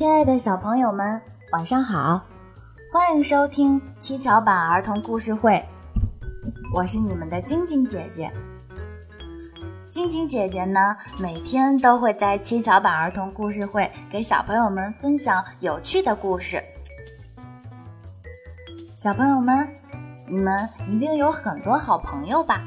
亲爱的小朋友们，晚上好！欢迎收听七巧板儿童故事会，我是你们的晶晶姐姐。晶晶姐姐呢，每天都会在七巧板儿童故事会给小朋友们分享有趣的故事。小朋友们，你们一定有很多好朋友吧？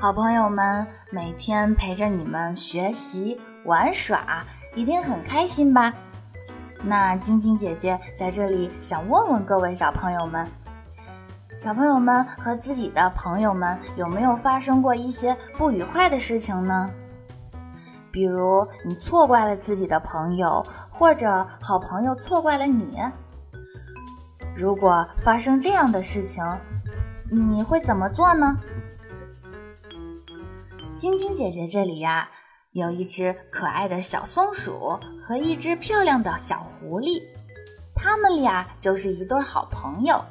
好朋友们每天陪着你们学习玩耍。一定很开心吧？那晶晶姐姐在这里想问问各位小朋友们：小朋友们和自己的朋友们有没有发生过一些不愉快的事情呢？比如你错怪了自己的朋友，或者好朋友错怪了你。如果发生这样的事情，你会怎么做呢？晶晶姐姐这里呀。有一只可爱的小松鼠和一只漂亮的小狐狸，他们俩就是一对好朋友。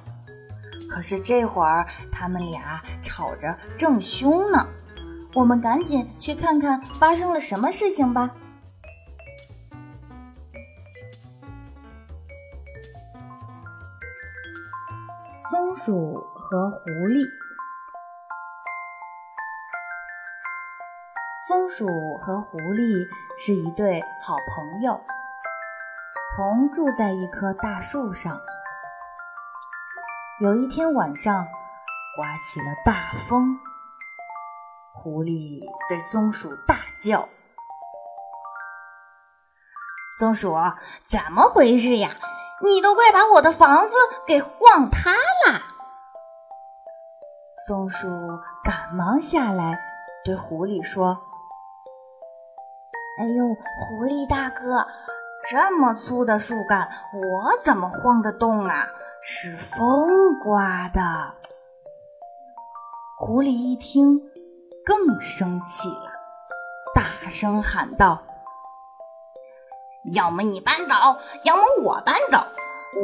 可是这会儿他们俩吵着正凶呢，我们赶紧去看看发生了什么事情吧。松鼠和狐狸。松鼠和狐狸是一对好朋友，同住在一棵大树上。有一天晚上，刮起了大风，狐狸对松鼠大叫：“松鼠，怎么回事呀？你都快把我的房子给晃塌了！”松鼠赶忙下来对狐狸说。哎呦，狐狸大哥，这么粗的树干，我怎么晃得动啊？是风刮的。狐狸一听，更生气了，大声喊道：“要么你搬走，要么我搬走，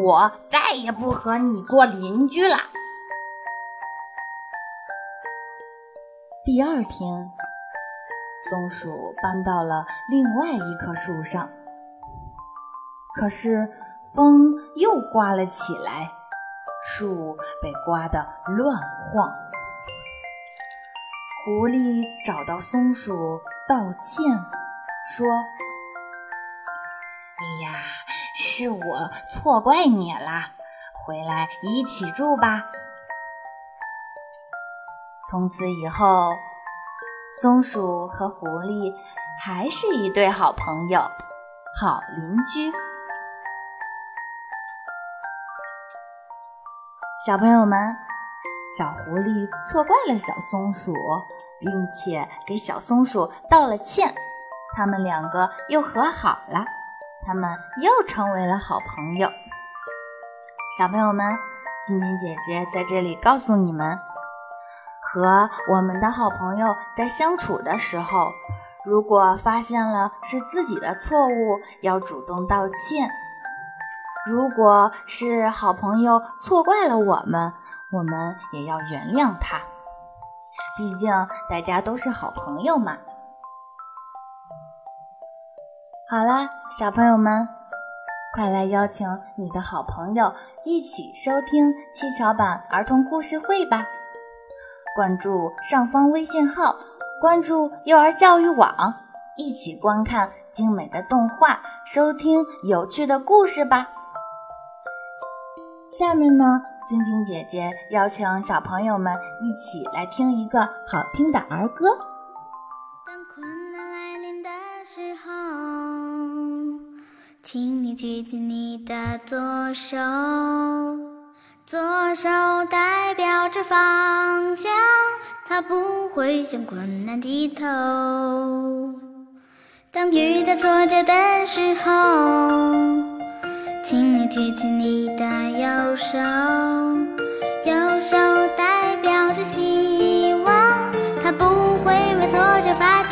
我再也不和你做邻居了。”第二天。松鼠搬到了另外一棵树上，可是风又刮了起来，树被刮得乱晃。狐狸找到松鼠道歉，说：“哎呀，是我错怪你了，回来一起住吧。”从此以后。松鼠和狐狸还是一对好朋友、好邻居。小朋友们，小狐狸错怪了小松鼠，并且给小松鼠道了歉，他们两个又和好了，他们又成为了好朋友。小朋友们，晶晶姐姐在这里告诉你们。和我们的好朋友在相处的时候，如果发现了是自己的错误，要主动道歉；如果是好朋友错怪了我们，我们也要原谅他。毕竟大家都是好朋友嘛。好啦，小朋友们，快来邀请你的好朋友一起收听七巧板儿童故事会吧！关注上方微信号，关注幼儿教育网，一起观看精美的动画，收听有趣的故事吧。下面呢，晶晶姐姐邀请小朋友们一起来听一个好听的儿歌。当困难来临的时候，请你举起你的左手。左手代表着方向，它不会向困难低头。当遇到挫折的时候，请你举起你的右手，右手代表着希望，它不会为挫折发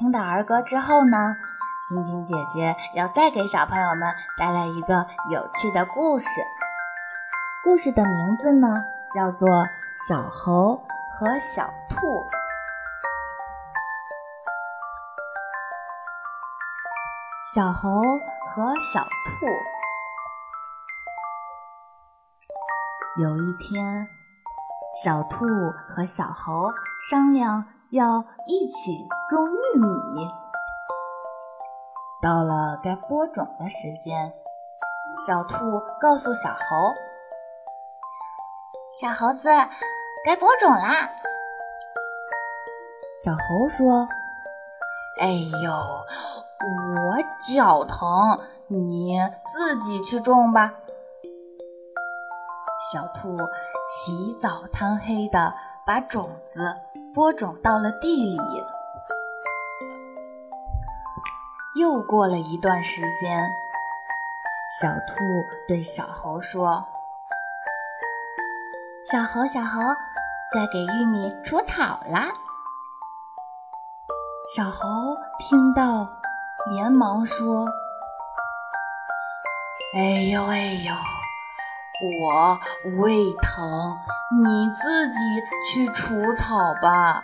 听到儿歌之后呢，晶晶姐姐要再给小朋友们带来一个有趣的故事。故事的名字呢叫做《小猴和小兔》。小猴和小兔。有一天，小兔和小猴商量。要一起种玉米。到了该播种的时间，小兔告诉小猴：“小猴子，该播种啦。”小猴说：“哎呦，我脚疼，你自己去种吧。”小兔起早贪黑的把种子。播种到了地里，又过了一段时间，小兔对小猴说：“小猴，小猴，该给玉米除草啦。”小猴听到，连忙说：“哎呦，哎呦！”我胃疼，你自己去除草吧。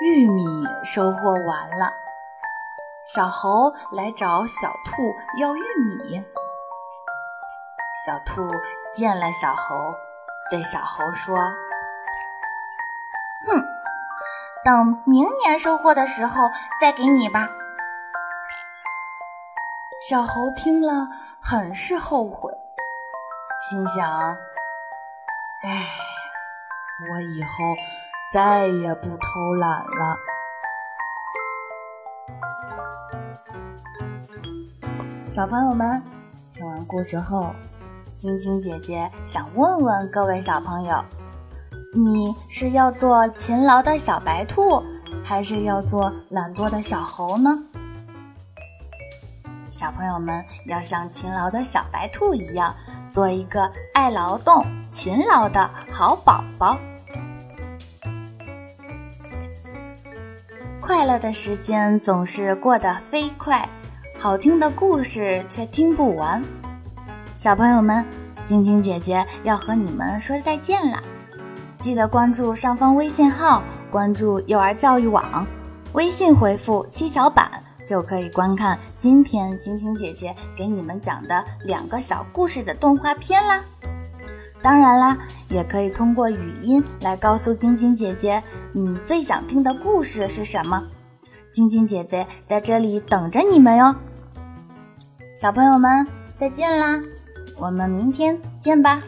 玉米收获完了，小猴来找小兔要玉米。小兔见了小猴，对小猴说：“哼，等明年收获的时候再给你吧。”小猴听了，很是后悔，心想：“哎，我以后再也不偷懒了。”小朋友们，听完故事后，晶晶姐姐想问问各位小朋友：你是要做勤劳的小白兔，还是要做懒惰的小猴呢？小朋友们要像勤劳的小白兔一样，做一个爱劳动、勤劳的好宝宝。快乐的时间总是过得飞快，好听的故事却听不完。小朋友们，晶晶姐姐要和你们说再见了，记得关注上方微信号，关注幼儿教育网，微信回复“七巧板”。就可以观看今天晶晶姐姐给你们讲的两个小故事的动画片啦。当然啦，也可以通过语音来告诉晶晶姐姐你最想听的故事是什么。晶晶姐姐在这里等着你们哟。小朋友们，再见啦！我们明天见吧。